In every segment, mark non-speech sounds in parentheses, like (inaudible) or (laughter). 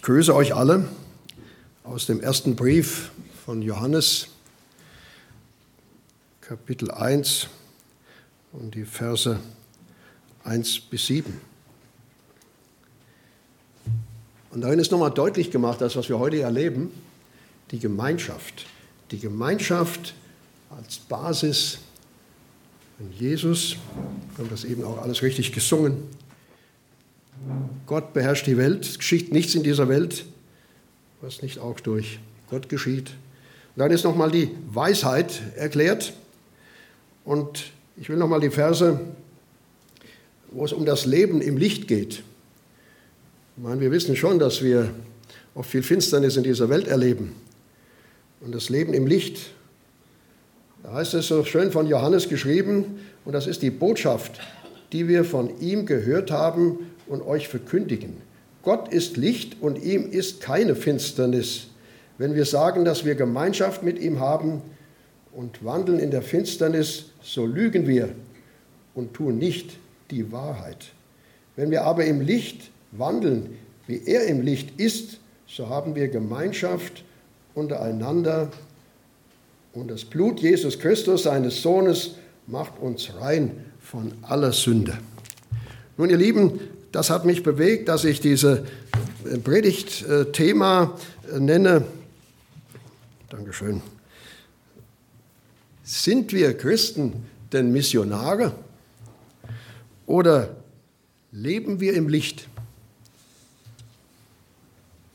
Ich grüße euch alle aus dem ersten Brief von Johannes, Kapitel 1 und die Verse 1 bis 7. Und darin ist nochmal deutlich gemacht, das, was wir heute erleben, die Gemeinschaft. Die Gemeinschaft als Basis von Jesus. Wir haben das eben auch alles richtig gesungen. Gott beherrscht die Welt. Es geschieht nichts in dieser Welt, was nicht auch durch Gott geschieht. Und dann ist nochmal die Weisheit erklärt. Und ich will nochmal die Verse, wo es um das Leben im Licht geht. Ich meine, wir wissen schon, dass wir oft viel Finsternis in dieser Welt erleben. Und das Leben im Licht, da heißt es so schön von Johannes geschrieben, und das ist die Botschaft, die wir von ihm gehört haben und euch verkündigen. Gott ist Licht und ihm ist keine Finsternis. Wenn wir sagen, dass wir Gemeinschaft mit ihm haben und wandeln in der Finsternis, so lügen wir und tun nicht die Wahrheit. Wenn wir aber im Licht wandeln, wie er im Licht ist, so haben wir Gemeinschaft untereinander und das Blut Jesus Christus, seines Sohnes, macht uns rein von aller Sünde. Nun, ihr Lieben, das hat mich bewegt, dass ich diese Predigtthema äh, nenne. Dankeschön. Sind wir Christen denn Missionare oder leben wir im Licht?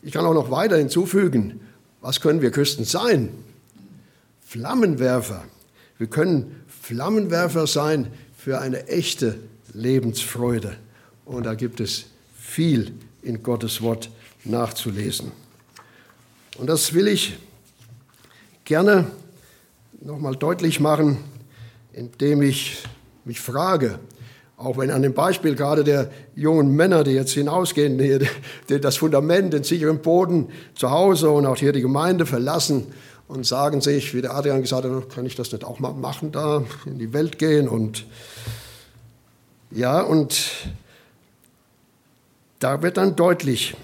Ich kann auch noch weiter hinzufügen, was können wir Christen sein? Flammenwerfer. Wir können Flammenwerfer sein für eine echte Lebensfreude. Und da gibt es viel in Gottes Wort nachzulesen. Und das will ich gerne nochmal deutlich machen, indem ich mich frage, auch wenn an dem Beispiel gerade der jungen Männer, die jetzt hinausgehen, die das Fundament, den sicheren Boden zu Hause und auch hier die Gemeinde verlassen und sagen sich, wie der Adrian gesagt hat, kann ich das nicht auch mal machen, da in die Welt gehen und ja, und da wird dann deutlich,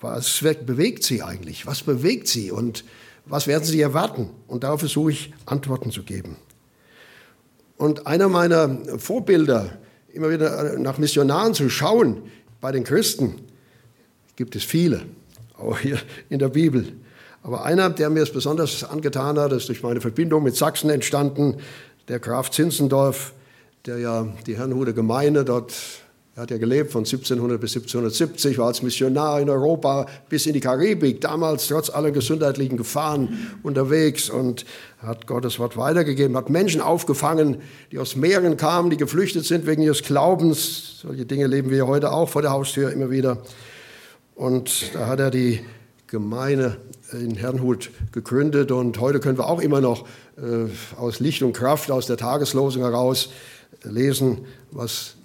was bewegt sie eigentlich? Was bewegt sie und was werden sie erwarten? Und darauf versuche ich Antworten zu geben. Und einer meiner Vorbilder, immer wieder nach Missionaren zu schauen, bei den Christen, gibt es viele, auch hier in der Bibel. Aber einer, der mir es besonders angetan hat, ist durch meine Verbindung mit Sachsen entstanden, der Graf Zinzendorf, der ja die Herrnhuter Gemeinde dort er hat ja gelebt von 1700 bis 1770, war als Missionar in Europa bis in die Karibik, damals trotz aller gesundheitlichen Gefahren unterwegs und hat Gottes Wort weitergegeben, hat Menschen aufgefangen, die aus Meeren kamen, die geflüchtet sind wegen ihres Glaubens. Solche Dinge leben wir heute auch vor der Haustür immer wieder. Und da hat er die Gemeinde in Herrnhut gegründet und heute können wir auch immer noch äh, aus Licht und Kraft aus der Tageslosung heraus lesen, was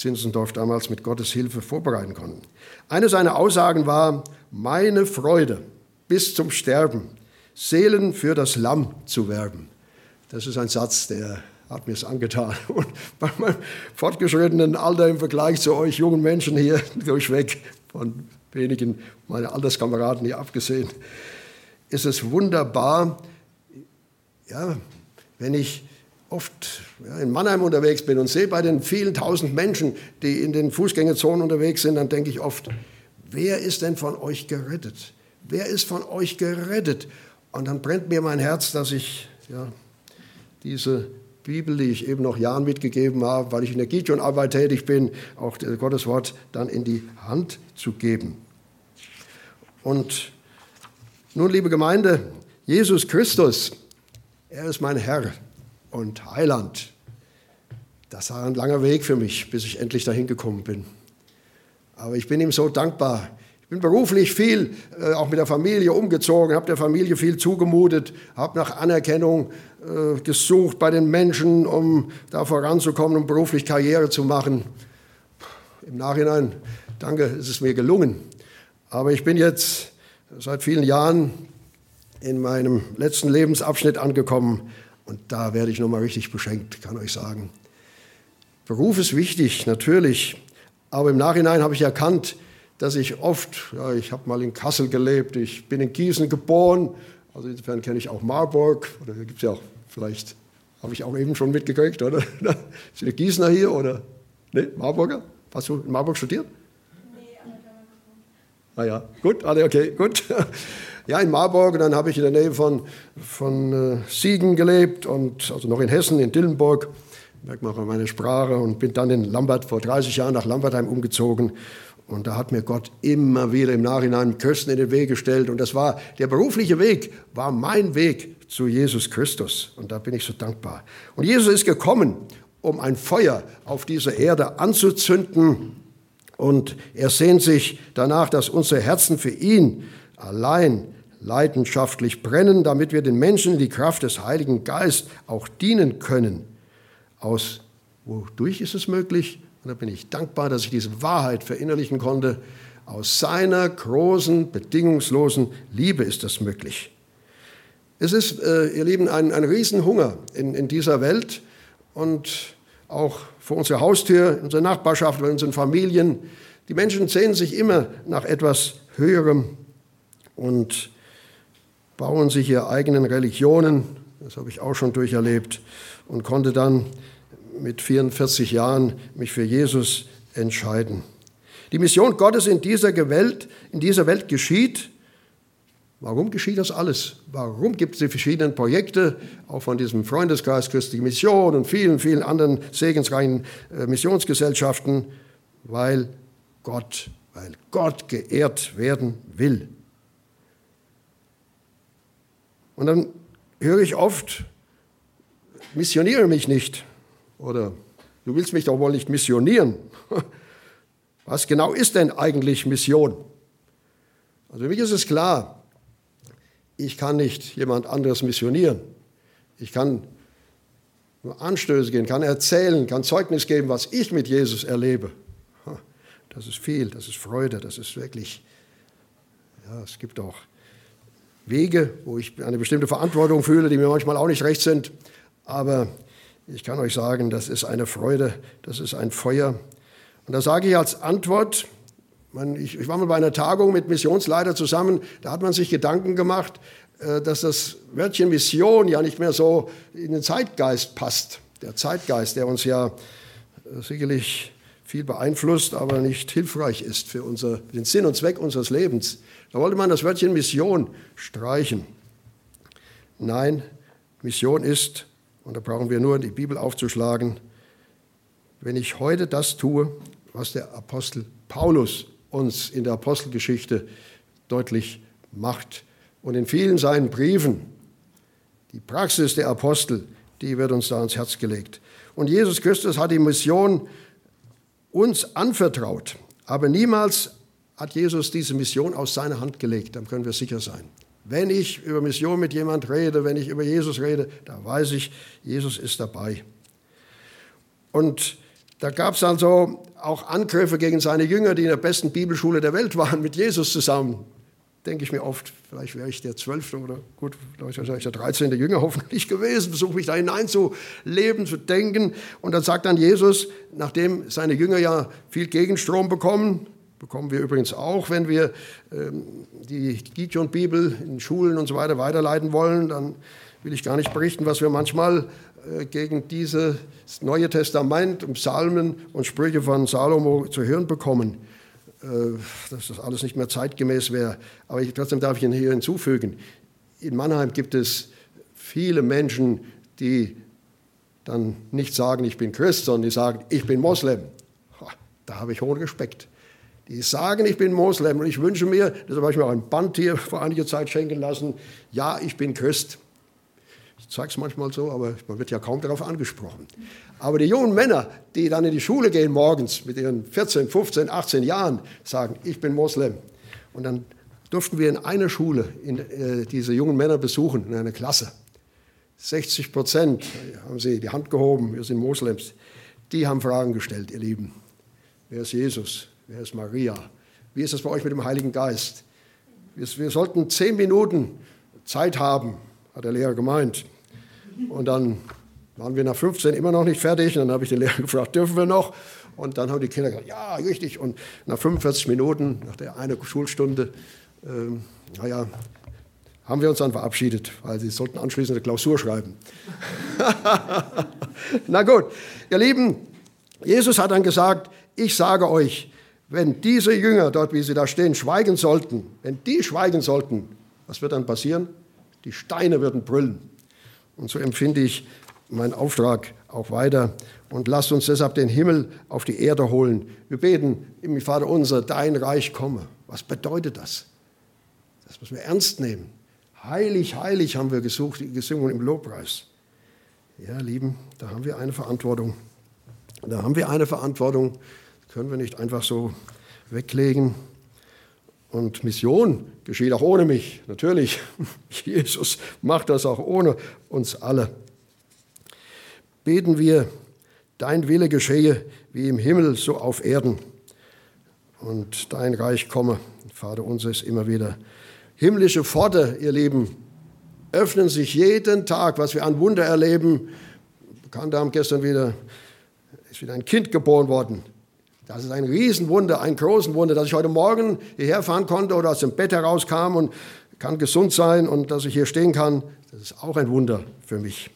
Zinzendorf damals mit Gottes Hilfe vorbereiten konnten. Eine seiner Aussagen war, meine Freude bis zum Sterben, Seelen für das Lamm zu werben. Das ist ein Satz, der hat mir es angetan. (laughs) Und bei meinem fortgeschrittenen Alter im Vergleich zu euch jungen Menschen hier (laughs) durchweg, von wenigen meiner Alterskameraden hier abgesehen, ist es wunderbar, ja, wenn ich oft in Mannheim unterwegs bin und sehe bei den vielen tausend Menschen, die in den Fußgängerzonen unterwegs sind, dann denke ich oft, wer ist denn von euch gerettet? Wer ist von euch gerettet? Und dann brennt mir mein Herz, dass ich ja, diese Bibel, die ich eben noch Jahren mitgegeben habe, weil ich in der Gideon-Arbeit tätig bin, auch Gottes Wort dann in die Hand zu geben. Und nun, liebe Gemeinde, Jesus Christus, er ist mein Herr und Heiland. Das war ein langer Weg für mich, bis ich endlich dahin gekommen bin. Aber ich bin ihm so dankbar. Ich bin beruflich viel, äh, auch mit der Familie umgezogen, habe der Familie viel zugemutet, habe nach Anerkennung äh, gesucht bei den Menschen, um da voranzukommen, um beruflich Karriere zu machen. Im Nachhinein, danke, ist es mir gelungen. Aber ich bin jetzt seit vielen Jahren in meinem letzten Lebensabschnitt angekommen und da werde ich nochmal richtig beschenkt, kann euch sagen. Beruf ist wichtig, natürlich. Aber im Nachhinein habe ich erkannt, dass ich oft, ja, ich habe mal in Kassel gelebt, ich bin in Gießen geboren, also insofern kenne ich auch Marburg, oder gibt es ja auch, vielleicht habe ich auch eben schon mitgekriegt, oder? (laughs) Sind die Gießener hier oder? Ne, Marburger? Hast du in Marburg studiert? Nee, aber da Ah ja, gut, alle okay, gut. Ja, in Marburg, und dann habe ich in der Nähe von, von äh, Siegen gelebt, und, also noch in Hessen, in Dillenburg merkt man auch meine Sprache und bin dann in Lambert vor 30 Jahren nach Lambertheim umgezogen. Und da hat mir Gott immer wieder im Nachhinein Kösten in den Weg gestellt. Und das war, der berufliche Weg war mein Weg zu Jesus Christus. Und da bin ich so dankbar. Und Jesus ist gekommen, um ein Feuer auf dieser Erde anzuzünden. Und er sehnt sich danach, dass unsere Herzen für ihn allein leidenschaftlich brennen, damit wir den Menschen die Kraft des Heiligen Geistes auch dienen können. Aus wodurch ist es möglich? Und da bin ich dankbar, dass ich diese Wahrheit verinnerlichen konnte. Aus seiner großen, bedingungslosen Liebe ist das möglich. Es ist, äh, ihr Lieben, ein, ein Riesenhunger in, in dieser Welt und auch vor unserer Haustür, in unserer Nachbarschaft, in unseren Familien. Die Menschen sehnen sich immer nach etwas Höherem und bauen sich ihre eigenen Religionen. Das habe ich auch schon durcherlebt und konnte dann mit 44 Jahren mich für Jesus entscheiden. Die Mission Gottes in dieser Welt, in dieser Welt geschieht. Warum geschieht das alles? Warum gibt es die verschiedenen Projekte, auch von diesem Freundeskreis Christliche Mission und vielen, vielen anderen segensreichen äh, Missionsgesellschaften? Weil Gott, weil Gott geehrt werden will. Und dann höre ich oft, missioniere mich nicht. Oder du willst mich doch wohl nicht missionieren. (laughs) Was genau ist denn eigentlich Mission? Also für mich ist es klar, ich kann nicht jemand anderes missionieren. Ich kann nur Anstöße geben, kann erzählen, kann Zeugnis geben, was ich mit Jesus erlebe. Das ist viel, das ist Freude, das ist wirklich, ja, es gibt auch Wege, wo ich eine bestimmte Verantwortung fühle, die mir manchmal auch nicht recht sind. Aber ich kann euch sagen, das ist eine Freude, das ist ein Feuer. Und da sage ich als Antwort, ich, war mal bei einer Tagung mit Missionsleiter zusammen, da hat man sich Gedanken gemacht, äh, dass das Wörtchen Mission ja nicht mehr so in den Zeitgeist passt. Der Zeitgeist, der uns ja äh, sicherlich viel beeinflusst, aber nicht hilfreich ist für unser, den Sinn und Zweck unseres Lebens. Da wollte man das Wörtchen Mission streichen. Nein, Mission ist und da brauchen wir nur die Bibel aufzuschlagen. Wenn ich heute das tue, was der Apostel Paulus uns in der Apostelgeschichte deutlich macht und in vielen seinen Briefen, die Praxis der Apostel, die wird uns da ans Herz gelegt. Und Jesus Christus hat die Mission uns anvertraut, aber niemals hat Jesus diese Mission aus seiner Hand gelegt, dann können wir sicher sein. Wenn ich über Mission mit jemand rede, wenn ich über Jesus rede, da weiß ich, Jesus ist dabei. Und da gab es also auch Angriffe gegen seine Jünger, die in der besten Bibelschule der Welt waren, mit Jesus zusammen. Denke ich mir oft, vielleicht wäre ich der Zwölfte oder gut, vielleicht wäre ich der Dreizehnte Jünger hoffentlich gewesen, versuche mich da hineinzuleben, zu denken. Und dann sagt dann Jesus, nachdem seine Jünger ja viel Gegenstrom bekommen, bekommen wir übrigens auch, wenn wir ähm, die Gideon-Bibel in Schulen und so weiter weiterleiten wollen. Dann will ich gar nicht berichten, was wir manchmal äh, gegen dieses Neue Testament und Psalmen und Sprüche von Salomo zu hören bekommen. Äh, dass das alles nicht mehr zeitgemäß wäre. Aber ich, trotzdem darf ich Ihnen hier hinzufügen, in Mannheim gibt es viele Menschen, die dann nicht sagen, ich bin Christ, sondern die sagen, ich bin Moslem. Da habe ich hohen Respekt die sagen, ich bin Moslem und ich wünsche mir, deshalb habe ich mir auch ein Band hier vor einiger Zeit schenken lassen, ja, ich bin Christ. Ich zeige es manchmal so, aber man wird ja kaum darauf angesprochen. Aber die jungen Männer, die dann in die Schule gehen morgens mit ihren 14, 15, 18 Jahren, sagen, ich bin Moslem. Und dann durften wir in einer Schule in, äh, diese jungen Männer besuchen, in einer Klasse. 60 Prozent haben sie die Hand gehoben, wir sind Moslems. Die haben Fragen gestellt, ihr Lieben. Wer ist Jesus? Wer ist Maria? Wie ist es bei euch mit dem Heiligen Geist? Wir, wir sollten zehn Minuten Zeit haben, hat der Lehrer gemeint. Und dann waren wir nach 15 immer noch nicht fertig. Und dann habe ich den Lehrer (laughs) gefragt, dürfen wir noch? Und dann haben die Kinder gesagt, ja, richtig. Und nach 45 Minuten, nach der eine Schulstunde, ähm, naja, haben wir uns dann verabschiedet, weil sie sollten anschließend eine Klausur schreiben. (laughs) Na gut, ihr Lieben, Jesus hat dann gesagt, ich sage euch, wenn diese Jünger dort, wie sie da stehen, schweigen sollten, wenn die schweigen sollten, was wird dann passieren? Die Steine würden brüllen. Und so empfinde ich meinen Auftrag auch weiter. Und lasst uns deshalb den Himmel auf die Erde holen. Wir beten im Vater unser, dein Reich komme. Was bedeutet das? Das müssen wir ernst nehmen. Heilig, heilig haben wir gesucht, gesungen im Lobpreis. Ja, Lieben, da haben wir eine Verantwortung. Da haben wir eine Verantwortung, können wir nicht einfach so weglegen. Und Mission geschieht auch ohne mich, natürlich. (laughs) Jesus macht das auch ohne uns alle. Beten wir, dein Wille geschehe wie im Himmel, so auf Erden. Und dein Reich komme. Vater unser ist immer wieder. Himmlische Pforte, ihr Lieben, öffnen sich jeden Tag, was wir an Wunder erleben. Bekannte haben gestern wieder, ist wieder ein Kind geboren worden. Das ist ein Riesenwunder, ein großen Wunder, dass ich heute Morgen hierher fahren konnte oder aus dem Bett herauskam und kann gesund sein und dass ich hier stehen kann. Das ist auch ein Wunder für mich.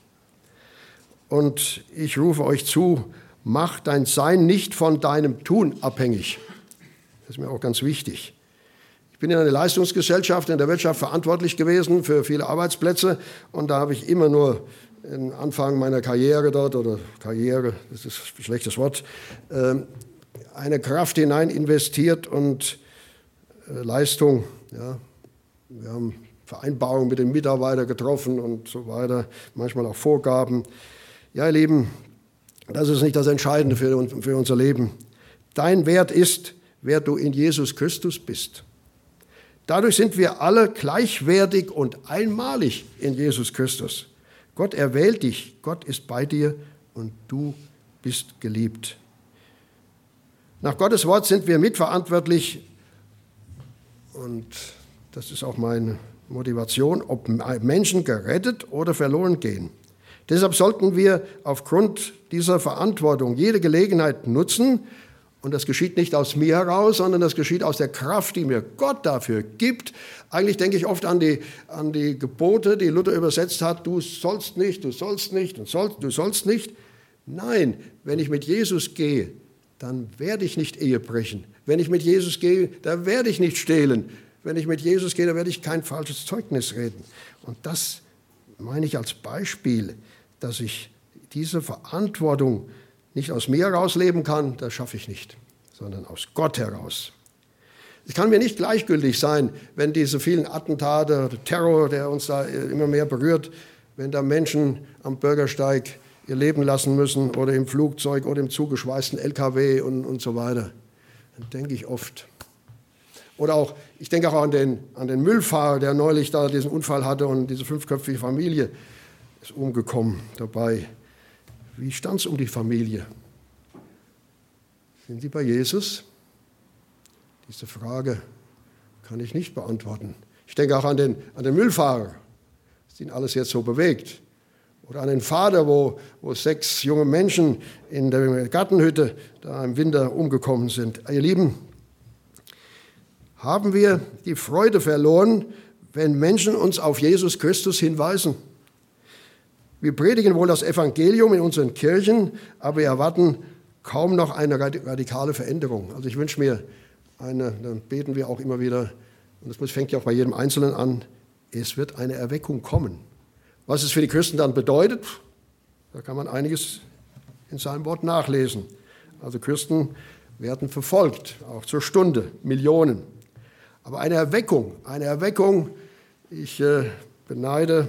Und ich rufe euch zu, mach dein Sein nicht von deinem Tun abhängig. Das ist mir auch ganz wichtig. Ich bin in einer Leistungsgesellschaft in der Wirtschaft verantwortlich gewesen für viele Arbeitsplätze und da habe ich immer nur am Anfang meiner Karriere dort oder Karriere, das ist ein schlechtes Wort, ähm, eine Kraft hinein investiert und äh, Leistung. Ja. Wir haben Vereinbarungen mit den Mitarbeitern getroffen und so weiter, manchmal auch Vorgaben. Ja, ihr Lieben, das ist nicht das Entscheidende für, für unser Leben. Dein Wert ist, wer du in Jesus Christus bist. Dadurch sind wir alle gleichwertig und einmalig in Jesus Christus. Gott erwählt dich, Gott ist bei dir und du bist geliebt. Nach Gottes Wort sind wir mitverantwortlich und das ist auch meine Motivation, ob Menschen gerettet oder verloren gehen. Deshalb sollten wir aufgrund dieser Verantwortung jede Gelegenheit nutzen, und das geschieht nicht aus mir heraus, sondern das geschieht aus der Kraft, die mir Gott dafür gibt. Eigentlich denke ich oft an die, an die Gebote, die Luther übersetzt hat, du sollst nicht, du sollst nicht, du sollst, du sollst nicht. Nein, wenn ich mit Jesus gehe, dann werde ich nicht Ehe brechen. Wenn ich mit Jesus gehe, dann werde ich nicht stehlen. Wenn ich mit Jesus gehe, dann werde ich kein falsches Zeugnis reden. Und das meine ich als Beispiel, dass ich diese Verantwortung nicht aus mir herausleben kann, das schaffe ich nicht, sondern aus Gott heraus. Es kann mir nicht gleichgültig sein, wenn diese vielen Attentate, Terror, der uns da immer mehr berührt, wenn da Menschen am Bürgersteig ihr Leben lassen müssen oder im Flugzeug oder im zugeschweißten LKW und, und so weiter. Dann denke ich oft. Oder auch, ich denke auch an den, an den Müllfahrer, der neulich da diesen Unfall hatte und diese fünfköpfige Familie ist umgekommen dabei. Wie stand es um die Familie? Sind sie bei Jesus? Diese Frage kann ich nicht beantworten. Ich denke auch an den, an den Müllfahrer, was ihn alles jetzt so bewegt. Oder an den Vater, wo, wo sechs junge Menschen in der Gartenhütte da im Winter umgekommen sind. Ihr Lieben, haben wir die Freude verloren, wenn Menschen uns auf Jesus Christus hinweisen? Wir predigen wohl das Evangelium in unseren Kirchen, aber wir erwarten kaum noch eine radikale Veränderung. Also ich wünsche mir eine, dann beten wir auch immer wieder, und das fängt ja auch bei jedem Einzelnen an, es wird eine Erweckung kommen. Was es für die Christen dann bedeutet, da kann man einiges in seinem Wort nachlesen. Also Christen werden verfolgt, auch zur Stunde, Millionen. Aber eine Erweckung, eine Erweckung, ich äh, beneide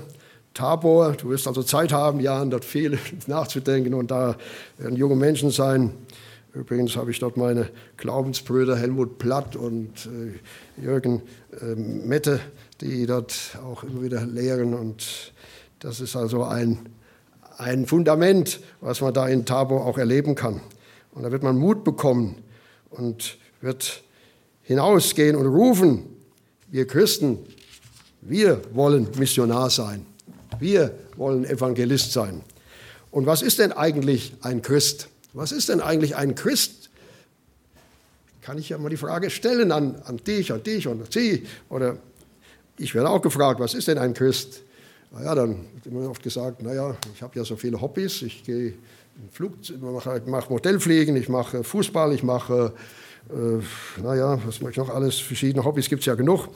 Tabor, du wirst also Zeit haben, ja, dort viel (laughs) nachzudenken und da werden junge Menschen sein. Übrigens habe ich dort meine Glaubensbrüder Helmut Platt und äh, Jürgen äh, Mette, die dort auch immer wieder lehren und das ist also ein, ein Fundament, was man da in Tabor auch erleben kann. Und da wird man Mut bekommen und wird hinausgehen und rufen, wir Christen, wir wollen Missionar sein. Wir wollen Evangelist sein. Und was ist denn eigentlich ein Christ? Was ist denn eigentlich ein Christ? kann ich ja mal die Frage stellen an, an dich, an dich und an sie. Oder ich werde auch gefragt, was ist denn ein Christ? Naja, dann wird immer oft gesagt, naja, ich habe ja so viele Hobbys, ich gehe Flug, mache, mache Modellfliegen, ich mache Fußball, ich mache, äh, naja, was mache ich noch alles, verschiedene Hobbys gibt es ja genug.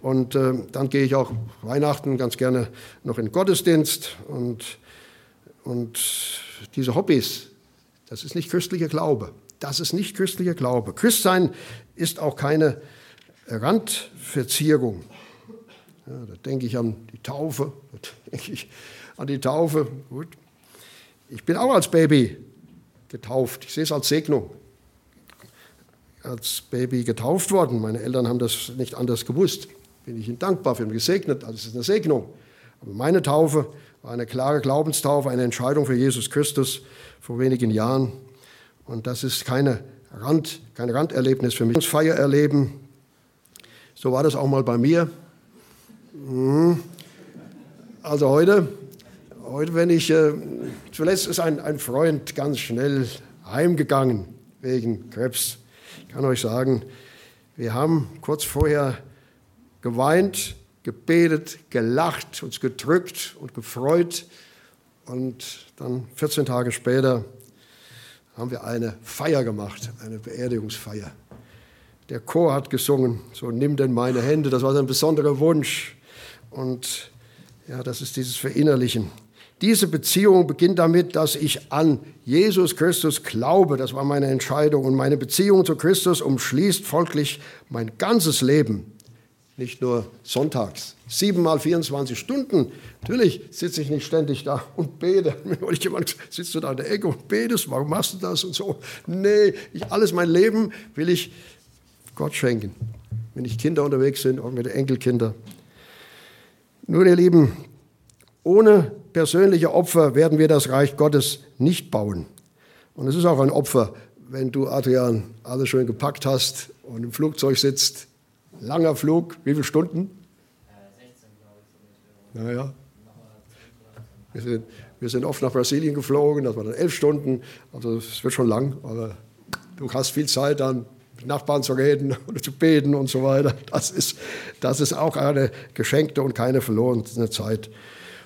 Und äh, dann gehe ich auch Weihnachten ganz gerne noch in den Gottesdienst. Und, und diese Hobbys, das ist nicht christlicher Glaube. Das ist nicht christlicher Glaube. Christsein ist auch keine Randverzierung. Ja, da denke ich an die Taufe, da denke ich an die Taufe. Gut. Ich bin auch als Baby getauft. Ich sehe es als Segnung. Als Baby getauft worden. Meine Eltern haben das nicht anders gewusst. Bin ich ihnen dankbar für gesegnet. Also es ist eine Segnung. Aber meine Taufe war eine klare Glaubenstaufe, eine Entscheidung für Jesus Christus vor wenigen Jahren. Und das ist keine Rand, kein Randerlebnis für mich. Feier erleben. So war das auch mal bei mir. Mhm. Also heute, heute wenn ich, äh, zuletzt ist ein, ein Freund ganz schnell heimgegangen wegen Krebs. Ich kann euch sagen, wir haben kurz vorher geweint, gebetet, gelacht, uns gedrückt und gefreut. Und dann 14 Tage später haben wir eine Feier gemacht, eine Beerdigungsfeier. Der Chor hat gesungen, so nimm denn meine Hände, das war sein besonderer Wunsch. Und ja, das ist dieses Verinnerlichen. Diese Beziehung beginnt damit, dass ich an Jesus Christus glaube. Das war meine Entscheidung. Und meine Beziehung zu Christus umschließt folglich mein ganzes Leben. Nicht nur sonntags. Sieben mal 24 Stunden. Natürlich sitze ich nicht ständig da und bete. (laughs) Wenn jemand sitzt du da in der Ecke und betest, warum machst du das und so? Nee, ich, alles mein Leben will ich Gott schenken. Wenn ich Kinder unterwegs sind, auch mit Enkelkindern, nun, ihr Lieben, ohne persönliche Opfer werden wir das Reich Gottes nicht bauen. Und es ist auch ein Opfer, wenn du, Adrian, alles schön gepackt hast und im Flugzeug sitzt. Langer Flug, wie viele Stunden? 16, glaube ich. Naja. Wir sind, wir sind oft nach Brasilien geflogen, das waren dann elf Stunden, also es wird schon lang, aber du hast viel Zeit dann Nachbarn zu reden (laughs) oder zu beten und so weiter. Das ist, das ist auch eine geschenkte und keine verlorene Zeit.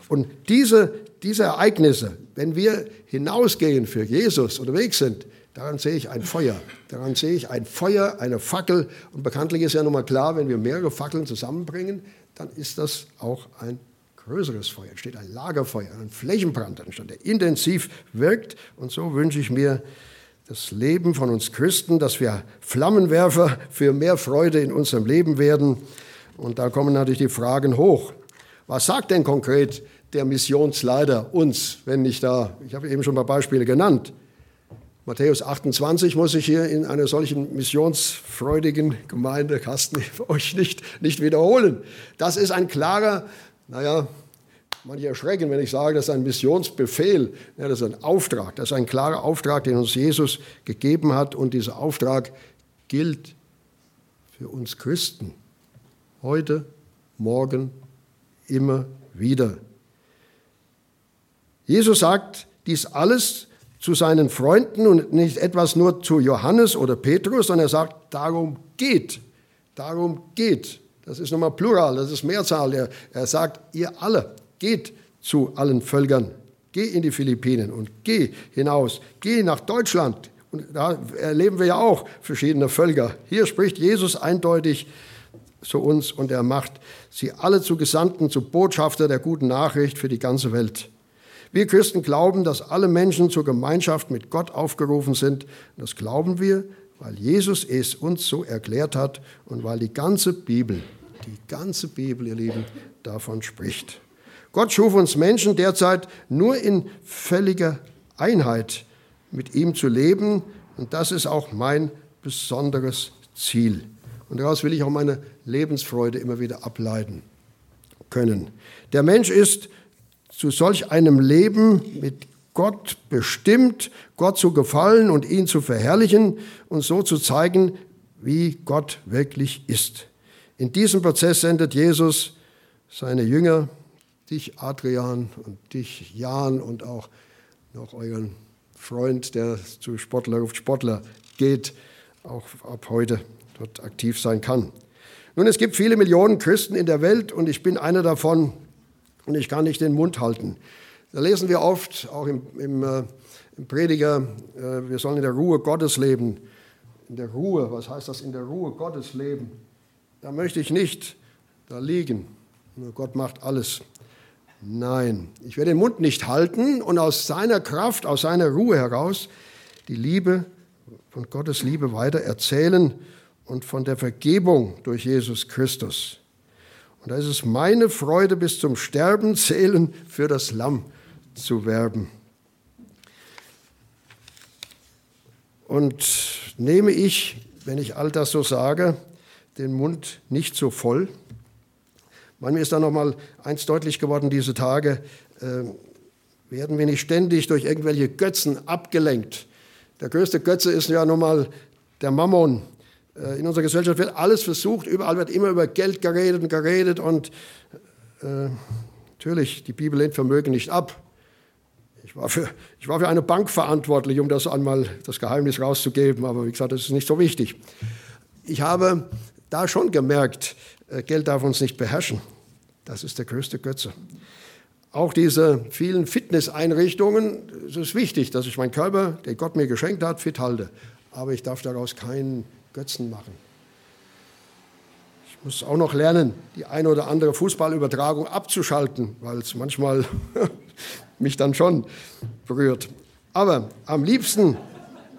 Und diese, diese Ereignisse, wenn wir hinausgehen für Jesus unterwegs sind, daran sehe ich ein Feuer. Daran sehe ich ein Feuer, eine Fackel. Und bekanntlich ist ja nun mal klar, wenn wir mehrere Fackeln zusammenbringen, dann ist das auch ein größeres Feuer. Entsteht ein Lagerfeuer, ein Flächenbrand der intensiv wirkt. Und so wünsche ich mir, das Leben von uns Christen, dass wir Flammenwerfer für mehr Freude in unserem Leben werden. Und da kommen natürlich die Fragen hoch. Was sagt denn konkret der Missionsleiter uns, wenn nicht da, ich habe eben schon ein paar Beispiele genannt. Matthäus 28 muss ich hier in einer solchen missionsfreudigen Gemeinde, Kasten, (laughs) euch nicht, nicht wiederholen. Das ist ein klarer, naja, Manche erschrecken, wenn ich sage, das ist ein Missionsbefehl. Ja, das ist ein Auftrag. Das ist ein klarer Auftrag, den uns Jesus gegeben hat. Und dieser Auftrag gilt für uns Christen. Heute, morgen, immer wieder. Jesus sagt dies alles zu seinen Freunden und nicht etwas nur zu Johannes oder Petrus, sondern er sagt, darum geht. Darum geht. Das ist nochmal Plural, das ist Mehrzahl. Er, er sagt, ihr alle. Geht zu allen Völkern. Geh in die Philippinen und geh hinaus. Geh nach Deutschland. Und da erleben wir ja auch verschiedene Völker. Hier spricht Jesus eindeutig zu uns und er macht sie alle zu Gesandten, zu Botschafter der guten Nachricht für die ganze Welt. Wir Christen glauben, dass alle Menschen zur Gemeinschaft mit Gott aufgerufen sind. Das glauben wir, weil Jesus es uns so erklärt hat und weil die ganze Bibel, die ganze Bibel, ihr Lieben, davon spricht. Gott schuf uns Menschen derzeit nur in völliger Einheit mit ihm zu leben. Und das ist auch mein besonderes Ziel. Und daraus will ich auch meine Lebensfreude immer wieder ableiten können. Der Mensch ist zu solch einem Leben mit Gott bestimmt, Gott zu gefallen und ihn zu verherrlichen und so zu zeigen, wie Gott wirklich ist. In diesem Prozess sendet Jesus seine Jünger dich, Adrian, und dich, Jan, und auch noch euren Freund, der zu Sportler ruft Sportler geht, auch ab heute dort aktiv sein kann. Nun, es gibt viele Millionen Christen in der Welt und ich bin einer davon und ich kann nicht den Mund halten. Da lesen wir oft, auch im, im, äh, im Prediger, äh, wir sollen in der Ruhe Gottes leben. In der Ruhe, was heißt das, in der Ruhe Gottes leben? Da möchte ich nicht da liegen. Nur Gott macht alles. Nein, ich werde den Mund nicht halten und aus seiner Kraft, aus seiner Ruhe heraus die Liebe von Gottes Liebe weiter erzählen und von der Vergebung durch Jesus Christus. Und da ist es meine Freude, bis zum Sterben zählen, für das Lamm zu werben. Und nehme ich, wenn ich all das so sage, den Mund nicht so voll. Mir ist da noch mal eins deutlich geworden diese Tage. Äh, werden wir nicht ständig durch irgendwelche Götzen abgelenkt? Der größte Götze ist ja nun mal der Mammon. Äh, in unserer Gesellschaft wird alles versucht, überall wird immer über Geld geredet und geredet und äh, natürlich, die Bibel lehnt Vermögen nicht ab. Ich war, für, ich war für eine Bank verantwortlich, um das einmal das Geheimnis rauszugeben, aber wie gesagt, das ist nicht so wichtig. Ich habe da schon gemerkt, äh, Geld darf uns nicht beherrschen. Das ist der größte Götze. Auch diese vielen Fitnesseinrichtungen, es ist wichtig, dass ich meinen Körper, den Gott mir geschenkt hat, fit halte. Aber ich darf daraus keinen Götzen machen. Ich muss auch noch lernen, die eine oder andere Fußballübertragung abzuschalten, weil es manchmal (laughs) mich dann schon berührt. Aber am liebsten,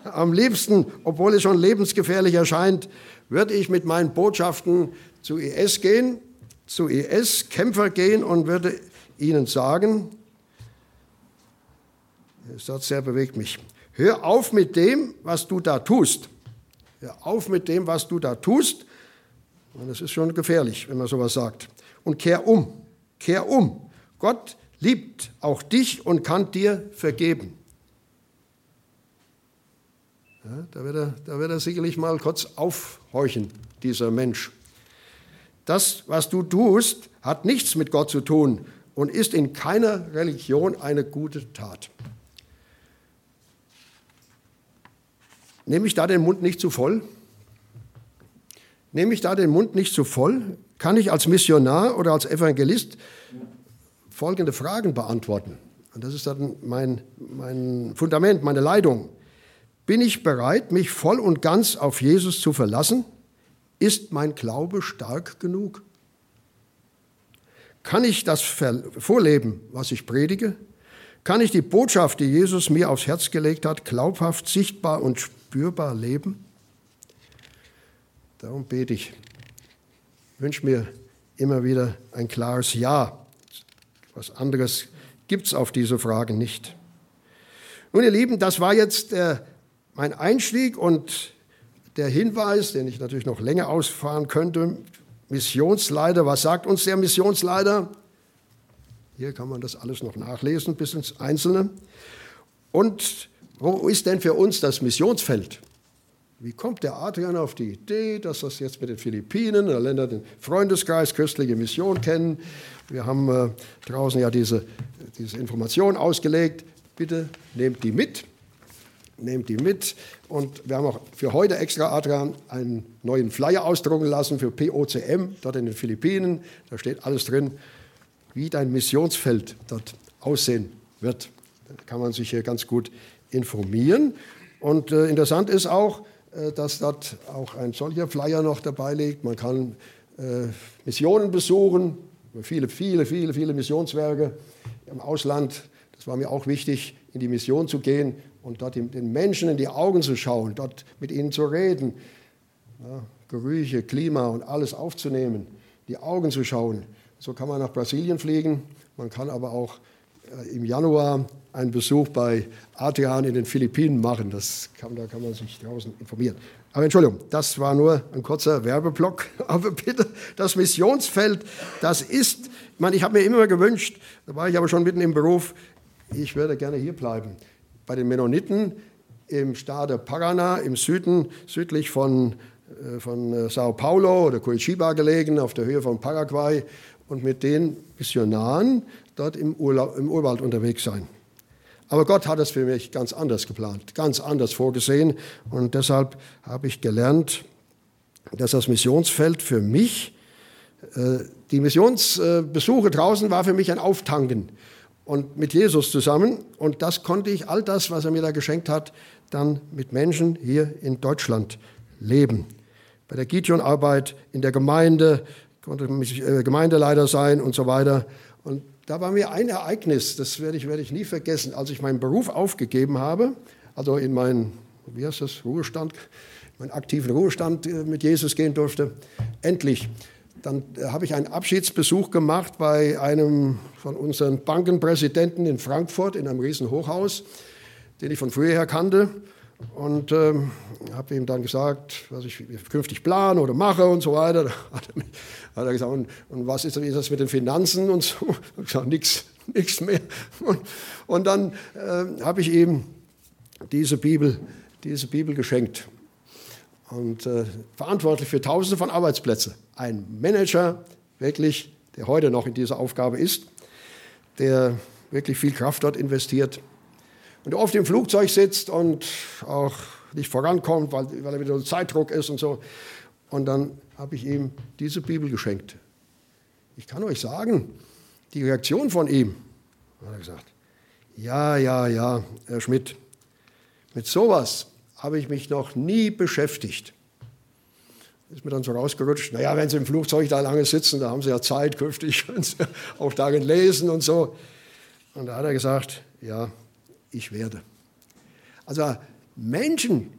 am liebsten, obwohl es schon lebensgefährlich erscheint, würde ich mit meinen Botschaften zu IS gehen, zu IS-Kämpfer gehen und würde ihnen sagen, der Satz sehr bewegt mich, hör auf mit dem, was du da tust. Hör auf mit dem, was du da tust. Und das ist schon gefährlich, wenn man sowas sagt. Und kehr um, kehr um. Gott liebt auch dich und kann dir vergeben. Ja, da, wird er, da wird er sicherlich mal kurz aufhorchen, dieser Mensch. Das, was du tust, hat nichts mit Gott zu tun und ist in keiner Religion eine gute Tat. Nehme ich da den Mund nicht zu voll? Nehme ich da den Mund nicht zu voll? Kann ich als Missionar oder als Evangelist folgende Fragen beantworten? Und das ist dann mein, mein Fundament, meine Leitung. Bin ich bereit, mich voll und ganz auf Jesus zu verlassen? Ist mein Glaube stark genug? Kann ich das vorleben, was ich predige? Kann ich die Botschaft, die Jesus mir aufs Herz gelegt hat, glaubhaft, sichtbar und spürbar leben? Darum bete ich. Ich wünsche mir immer wieder ein klares Ja. Was anderes gibt es auf diese Fragen nicht. Nun, ihr Lieben, das war jetzt der mein Einstieg und der Hinweis, den ich natürlich noch länger ausfahren könnte, Missionsleiter, was sagt uns der Missionsleiter? Hier kann man das alles noch nachlesen bis ins Einzelne. Und wo ist denn für uns das Missionsfeld? Wie kommt der Adrian auf die Idee, dass das jetzt mit den Philippinen, der Länder den Freundeskreis christliche Mission kennen? Wir haben äh, draußen ja diese, diese Information ausgelegt. Bitte nehmt die mit nehmt die mit. Und wir haben auch für heute extra, Adrian, einen neuen Flyer ausdrucken lassen für POCM, dort in den Philippinen. Da steht alles drin, wie dein Missionsfeld dort aussehen wird. Da kann man sich hier ganz gut informieren. Und äh, interessant ist auch, äh, dass dort auch ein solcher Flyer noch dabei liegt. Man kann äh, Missionen besuchen, viele, viele, viele, viele Missionswerke im Ausland. Das war mir auch wichtig, in die Mission zu gehen und dort den Menschen in die Augen zu schauen, dort mit ihnen zu reden, ja, Gerüche, Klima und alles aufzunehmen, die Augen zu schauen. So kann man nach Brasilien fliegen, man kann aber auch äh, im Januar einen Besuch bei Adrian in den Philippinen machen. Das kann, da kann man sich draußen informieren. Aber Entschuldigung, das war nur ein kurzer Werbeblock. (laughs) Aber bitte, das Missionsfeld, das ist, ich meine, ich habe mir immer gewünscht, da war ich aber schon mitten im Beruf, ich würde gerne hier bleiben bei den Mennoniten im Staat Paraná im Süden, südlich von, äh, von äh, Sao Paulo oder Curitiba gelegen, auf der Höhe von Paraguay und mit den Missionaren dort im, Urlaub, im Urwald unterwegs sein. Aber Gott hat es für mich ganz anders geplant, ganz anders vorgesehen. Und deshalb habe ich gelernt, dass das Missionsfeld für mich, äh, die Missionsbesuche draußen war für mich ein Auftanken und mit Jesus zusammen. Und das konnte ich, all das, was er mir da geschenkt hat, dann mit Menschen hier in Deutschland leben. Bei der Gideon-Arbeit in der Gemeinde, konnte ich äh, Gemeindeleiter sein und so weiter. Und da war mir ein Ereignis, das werde ich, werde ich nie vergessen, als ich meinen Beruf aufgegeben habe, also in meinen, wie heißt das, Ruhestand, meinen aktiven Ruhestand äh, mit Jesus gehen durfte, endlich. Dann äh, habe ich einen Abschiedsbesuch gemacht bei einem von unseren Bankenpräsidenten in Frankfurt in einem riesen Hochhaus, den ich von früher her kannte und ähm, habe ihm dann gesagt, was ich künftig plane oder mache und so weiter. (laughs) Da hat er, hat er gesagt, und, und, was ist, das mit den Finanzen und so? (laughs) Ich habe gesagt, nichts, nichts mehr. (laughs) Und, und dann äh, habe ich ihm diese Bibel, diese Bibel geschenkt und äh, verantwortlich für Tausende von Arbeitsplätzen. Ein Manager, wirklich, der heute noch in dieser Aufgabe ist, der wirklich viel Kraft dort investiert und oft im Flugzeug sitzt und auch nicht vorankommt, weil, weil er wieder so Zeitdruck ist und so. Und dann habe ich ihm diese Bibel geschenkt. Ich kann euch sagen, die Reaktion von ihm, hat er gesagt, ja, ja, ja, Herr Schmidt, mit sowas habe ich mich noch nie beschäftigt. Ist mir dann so rausgerutscht, naja, wenn Sie im Flugzeug da lange sitzen, da haben Sie ja Zeit, künftig können Sie (laughs) auch darin lesen und so. Und da hat er gesagt, ja, ich werde. Also Menschen,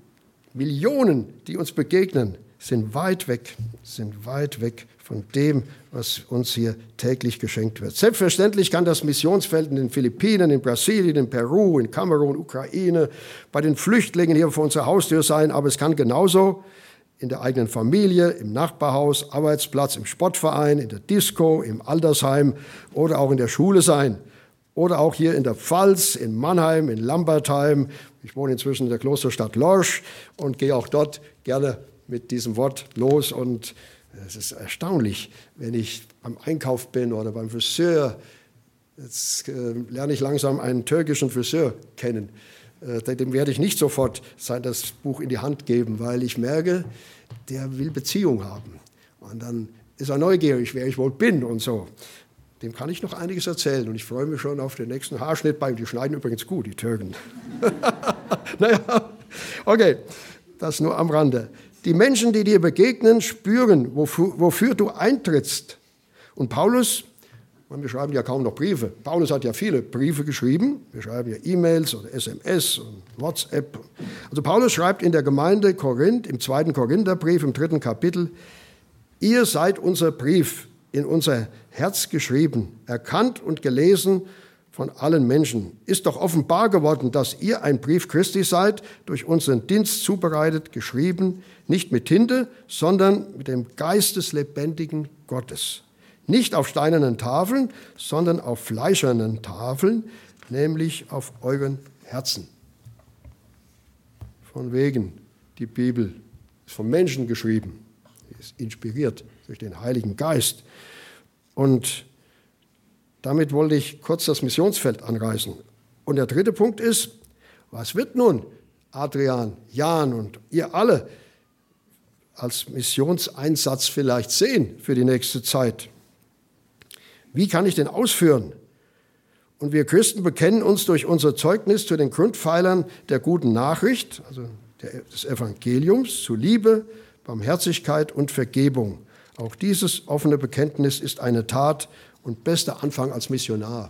Millionen, die uns begegnen, sind weit weg, sind weit weg von dem, was uns hier täglich geschenkt wird. Selbstverständlich kann das Missionsfeld in den Philippinen, in Brasilien, in Peru, in Kamerun, Ukraine, bei den Flüchtlingen hier vor unserer Haustür sein, aber es kann genauso in der eigenen Familie, im Nachbarhaus, Arbeitsplatz, im Sportverein, in der Disco, im Altersheim oder auch in der Schule sein oder auch hier in der Pfalz, in Mannheim, in Lambertheim. Ich wohne inzwischen in der Klosterstadt Lorsch und gehe auch dort gerne mit diesem Wort los. Und es ist erstaunlich, wenn ich beim Einkauf bin oder beim Friseur. Jetzt äh, lerne ich langsam einen türkischen Friseur kennen. Äh, dem werde ich nicht sofort sein, das Buch in die Hand geben, weil ich merke, der will Beziehung haben. Und dann ist er neugierig, wer ich wohl bin und so. Dem kann ich noch einiges erzählen und ich freue mich schon auf den nächsten Haarschnitt bei. Die schneiden übrigens gut, die Türken. (laughs) naja, okay, das nur am Rande. Die Menschen, die dir begegnen, spüren, wofür, wofür du eintrittst. Und Paulus, wir schreiben ja kaum noch Briefe. Paulus hat ja viele Briefe geschrieben. Wir schreiben ja E-Mails oder SMS und WhatsApp. Also Paulus schreibt in der Gemeinde Korinth, im zweiten Korintherbrief, im dritten Kapitel, ihr seid unser Brief in unser Herz geschrieben, erkannt und gelesen von allen Menschen. Ist doch offenbar geworden, dass ihr ein Brief Christi seid, durch unseren Dienst zubereitet, geschrieben, nicht mit Tinte, sondern mit dem Geist des lebendigen Gottes. Nicht auf steinernen Tafeln, sondern auf fleischernen Tafeln, nämlich auf euren Herzen. Von wegen, die Bibel ist vom Menschen geschrieben, ist inspiriert durch den Heiligen Geist. Und damit wollte ich kurz das Missionsfeld anreißen. Und der dritte Punkt ist, was wird nun Adrian, Jan und ihr alle als Missionseinsatz vielleicht sehen für die nächste Zeit? Wie kann ich den ausführen? Und wir Christen bekennen uns durch unser Zeugnis zu den Grundpfeilern der guten Nachricht, also des Evangeliums, zu Liebe, Barmherzigkeit und Vergebung. Auch dieses offene Bekenntnis ist eine Tat und bester Anfang als Missionar.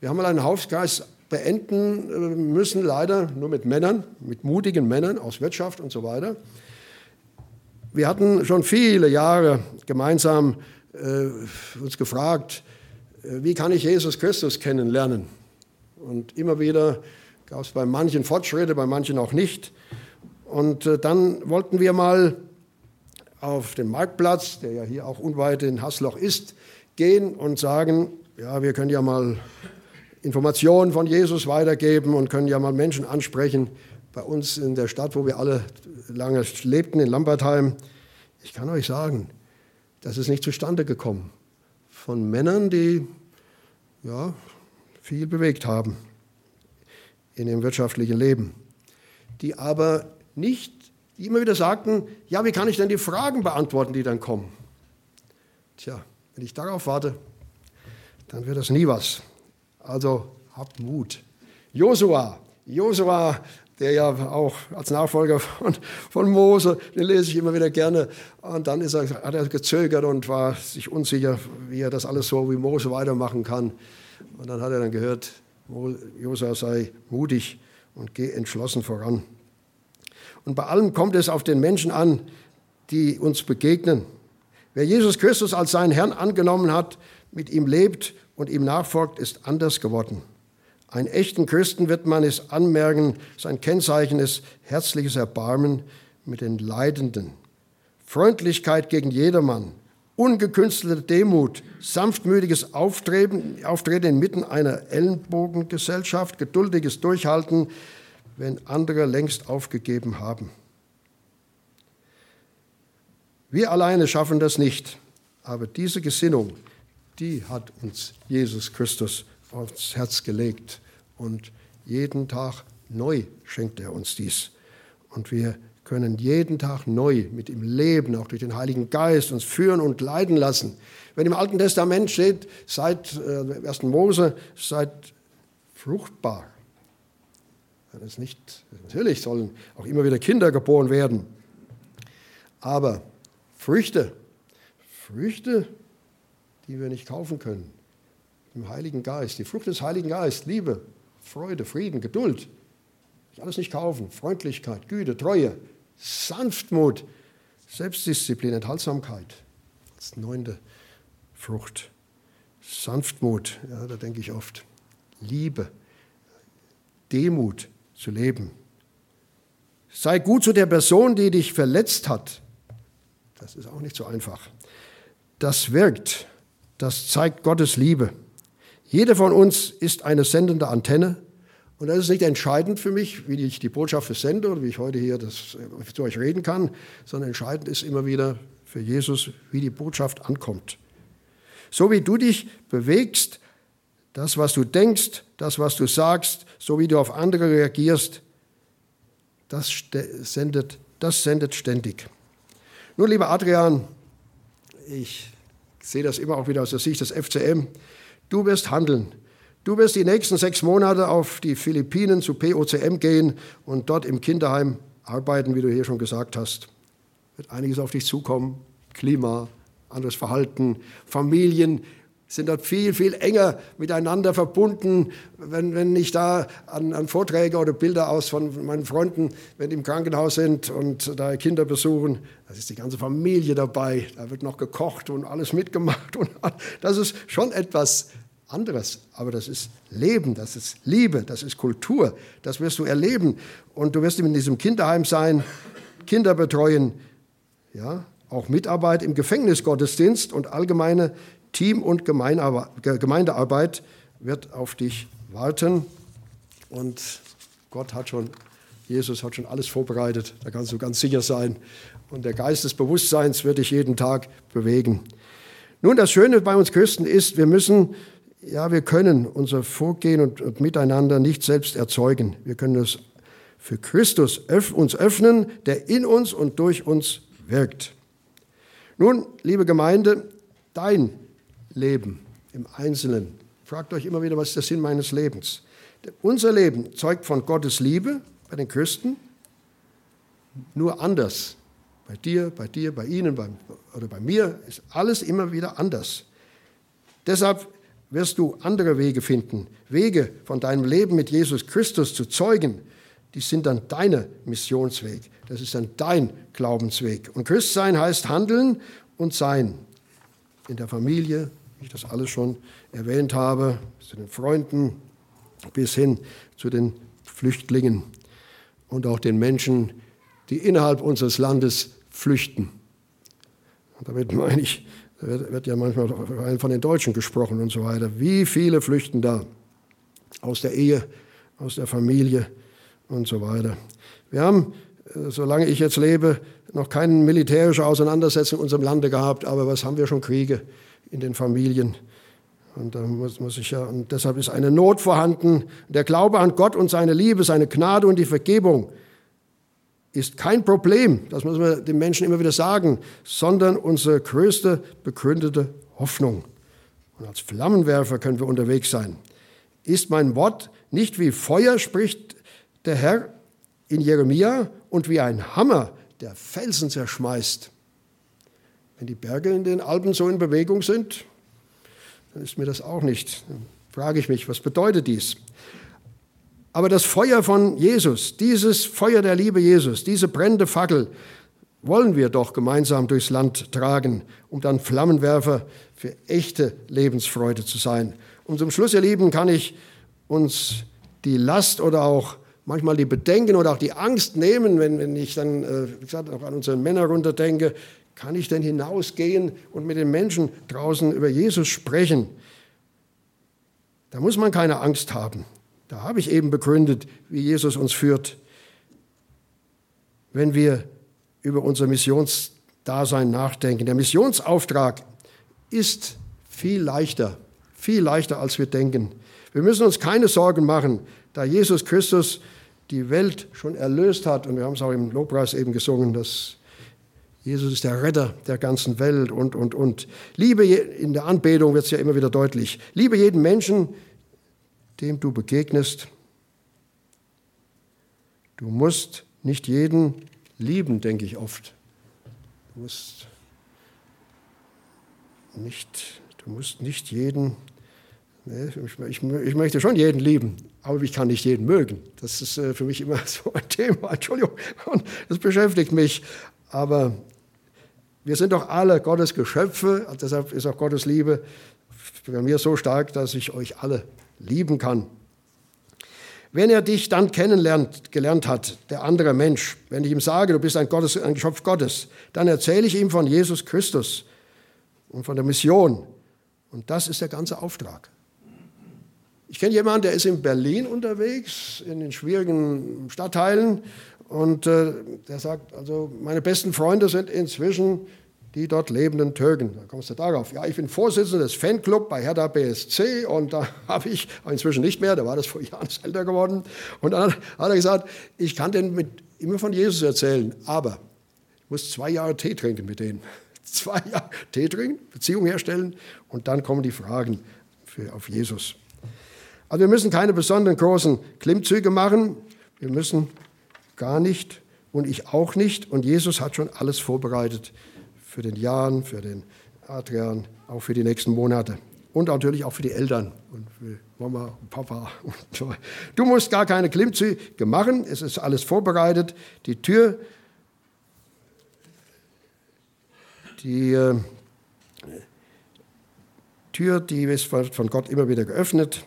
Wir haben mal einen Hauskreis beenden äh, müssen, leider nur mit Männern, mit mutigen Männern aus Wirtschaft und so weiter. Wir hatten schon viele Jahre gemeinsam äh, uns gefragt, äh, wie kann ich Jesus Christus kennenlernen? Und immer wieder gab es bei manchen Fortschritte, bei manchen auch nicht. Und äh, dann wollten wir mal auf den Marktplatz, der ja hier auch unweit in Hasloch ist, gehen und sagen, ja, wir können ja mal Informationen von Jesus weitergeben und können ja mal Menschen ansprechen bei uns in der Stadt, wo wir alle lange lebten, in Lambertheim. Ich kann euch sagen, das ist nicht zustande gekommen. Von Männern, die ja, viel bewegt haben in ihrem wirtschaftlichen Leben, die aber nicht, die immer wieder sagten, ja, wie kann ich denn die Fragen beantworten, die dann kommen? Tja, wenn ich darauf warte, dann wird das nie was. Also habt Mut. Josua, Josua, der ja auch als Nachfolger von, von Mose, den lese ich immer wieder gerne. Und dann ist er, hat er gezögert und war sich unsicher, wie er das alles so wie Mose weitermachen kann. Und dann hat er dann gehört, Josua sei mutig und geh entschlossen voran. Und bei allem kommt es auf den Menschen an, die uns begegnen. Wer Jesus Christus als seinen Herrn angenommen hat, mit ihm lebt und ihm nachfolgt, ist anders geworden. Ein echten Christen wird man es anmerken, sein Kennzeichen ist herzliches Erbarmen mit den Leidenden, Freundlichkeit gegen jedermann, ungekünstelte Demut, sanftmütiges Auftreten, Auftreten inmitten einer Ellenbogengesellschaft, geduldiges Durchhalten, wenn andere längst aufgegeben haben. Wir alleine schaffen das nicht, aber diese Gesinnung, die hat uns Jesus Christus aufs Herz gelegt und jeden Tag neu schenkt er uns dies. Und wir können jeden Tag neu mit ihm leben, auch durch den Heiligen Geist uns führen und leiden lassen. Wenn im Alten Testament steht, seit äh, 1. Mose, seid fruchtbar. Das ist nicht, natürlich sollen auch immer wieder Kinder geboren werden. Aber Früchte, Früchte, die wir nicht kaufen können, im Heiligen Geist, die Frucht des Heiligen Geistes, Liebe, Freude, Frieden, Geduld, alles nicht kaufen, Freundlichkeit, Güte, Treue, Sanftmut, Selbstdisziplin, Enthaltsamkeit. Das neunte Frucht. Sanftmut, ja, da denke ich oft. Liebe, Demut zu leben. Sei gut zu der Person, die dich verletzt hat. Das ist auch nicht so einfach. Das wirkt, das zeigt Gottes Liebe. Jeder von uns ist eine sendende Antenne. Und das ist nicht entscheidend für mich, wie ich die Botschaft versende oder wie ich heute hier das, äh, zu euch reden kann, sondern entscheidend ist immer wieder für Jesus, wie die Botschaft ankommt. So wie du dich bewegst, das, was du denkst, das, was du sagst, so wie du auf andere reagierst, das sendet, das sendet ständig. Nun, lieber Adrian, ich sehe das immer auch wieder aus der Sicht des FCM. Du wirst handeln. Du wirst die nächsten sechs Monate auf die Philippinen zu POCM gehen und dort im Kinderheim arbeiten, wie du hier schon gesagt hast. Wird einiges auf dich zukommen. Klima, anderes Verhalten, Familien, sind dort viel, viel enger miteinander verbunden. Wenn, wenn ich da an, an, Vorträge oder Bilder aus von meinen Freunden, wenn die im Krankenhaus sind und da Kinder besuchen, da ist die ganze Familie dabei. Da wird noch gekocht und alles mitgemacht. Und das ist schon etwas anderes. Aber das ist Leben, das ist Liebe, das ist Kultur. Das wirst du erleben. Und du wirst in diesem Kinderheim sein, Kinder betreuen, ja, auch Mitarbeit im Gefängnisgottesdienst und allgemeine Team- und Gemeindearbeit wird auf dich warten. Und Gott hat schon, Jesus hat schon alles vorbereitet. Da kannst du ganz sicher sein. Und der Geist des Bewusstseins wird dich jeden Tag bewegen. Nun, das Schöne bei uns Christen ist, wir müssen, ja, wir können unser Vorgehen und, und Miteinander nicht selbst erzeugen. Wir können es für Christus öff, uns öffnen, der in uns und durch uns wirkt. Nun, liebe Gemeinde, dein Leben im Einzelnen. Fragt euch immer wieder, was ist der Sinn meines Lebens? Unser Leben zeugt von Gottes Liebe bei den Christen, nur anders. Bei dir, bei dir, bei ihnen bei, oder bei mir ist alles immer wieder anders. Deshalb wirst du andere Wege finden, Wege von deinem Leben mit Jesus Christus zu zeugen. Die sind dann deine Missionsweg. Das ist dann dein Glaubensweg. Und Christsein heißt handeln und sein. In der Familie, ich das alles schon erwähnt habe, zu den Freunden bis hin zu den Flüchtlingen und auch den Menschen, die innerhalb unseres Landes flüchten. Und damit meine ich, da wird ja manchmal von den Deutschen gesprochen und so weiter. Wie viele flüchten da aus der Ehe, aus der Familie und so weiter. Wir haben, äh, solange ich jetzt lebe, noch keine militärische Auseinandersetzung in unserem Lande gehabt, aber was haben wir schon Kriege? In den Familien. Und, da muss, muss ich ja, und deshalb ist eine Not vorhanden. Der Glaube an Gott und seine Liebe, seine Gnade und die Vergebung ist kein Problem, das müssen wir den Menschen immer wieder sagen, sondern unsere größte begründete Hoffnung. Und als Flammenwerfer können wir unterwegs sein. Ist mein Wort nicht wie Feuer, spricht der Herr in Jeremia, und wie ein Hammer, der Felsen zerschmeißt. Wenn die Berge in den Alpen so in Bewegung sind, dann ist mir das auch nicht. Dann frage ich mich, was bedeutet dies? Aber das Feuer von Jesus, dieses Feuer der Liebe Jesus, diese brennende Fackel, wollen wir doch gemeinsam durchs Land tragen, um dann Flammenwerfer für echte Lebensfreude zu sein. Und zum Schluss, ihr Lieben, kann ich uns die Last oder auch manchmal die Bedenken oder auch die Angst nehmen, wenn, wenn ich dann, äh, wie gesagt, auch an unsere Männer runterdenke, kann ich denn hinausgehen und mit den Menschen draußen über Jesus sprechen? Da muss man keine Angst haben. Da habe ich eben begründet, wie Jesus uns führt. Wenn wir über unser Missionsdasein nachdenken. Der Missionsauftrag ist viel leichter, viel leichter, als wir denken. Wir müssen uns keine Sorgen machen, da Jesus Christus die Welt schon erlöst hat. Und wir haben es auch im Lobpreis eben gesungen, dass Jesus ist der Retter der ganzen Welt und, und, und. Liebe in der Anbetung wird es ja immer wieder deutlich. Liebe jeden Menschen, dem du begegnest. Du musst nicht jeden lieben, denke ich oft. Du musst nicht, du musst nicht jeden, ne, ich, ich, ich, möchte schon jeden lieben, aber ich kann nicht jeden mögen. Das ist äh, für mich immer (laughs) so ein Thema, Entschuldigung, und das beschäftigt mich. Aber wir sind doch alle Gottes Geschöpfe, deshalb ist auch Gottes Liebe bei mir so stark, dass ich euch alle lieben kann. Wenn er dich dann kennenlernt, gelernt hat, der andere Mensch, wenn ich ihm sage, du bist ein, Gottes, ein Geschöpf Gottes, dann erzähle ich ihm von Jesus Christus und von der Mission. Und das ist der ganze Auftrag. Ich kenne jemanden, der ist in Berlin unterwegs, in den schwierigen Stadtteilen, und äh, der sagt, also meine besten Freunde sind inzwischen die dort lebenden Türken. Da kommst du darauf. Ja, ich bin Vorsitzender des Fanclub bei Hertha BSC und da (laughs) habe ich, inzwischen nicht mehr, da war das vor Jahren (laughs) älter geworden. Und dann hat er gesagt, ich kann denen mit, immer von Jesus erzählen, aber ich muss zwei Jahre Tee trinken mit denen. (laughs) Zwei Jahre Tee trinken, Beziehung herstellen und dann kommen die Fragen für, auf Jesus. Also wir müssen keine besonderen großen Klimmzüge machen. Wir müssen gar nicht und ich auch nicht. Und Jesus hat schon alles vorbereitet für den Jan, für den Adrian, auch für die nächsten Monate. Und natürlich auch für die Eltern und für Mama und Papa. Und so. Du musst gar keine Klimmzüge machen, es ist alles vorbereitet. Die Tür, die äh, Tür, die ist von Gott immer wieder geöffnet.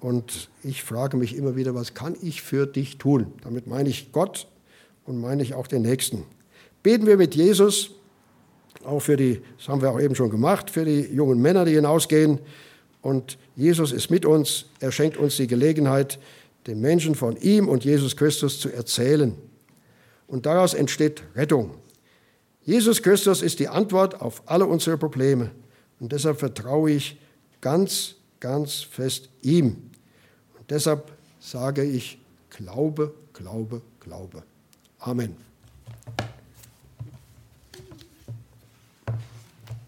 Und ich frage mich immer wieder, was kann ich für dich tun? Damit meine ich Gott und meine ich auch den Nächsten. Beten wir mit Jesus auch für die, das haben wir auch eben schon gemacht, für die jungen Männer, die hinausgehen. Und Jesus ist mit uns. Er schenkt uns die Gelegenheit, den Menschen von ihm und Jesus Christus zu erzählen. Und daraus entsteht Rettung. Jesus Christus ist die Antwort auf alle unsere Probleme. Und deshalb vertraue ich ganz, ganz fest ihm. Deshalb sage ich Glaube, Glaube, Glaube. Amen.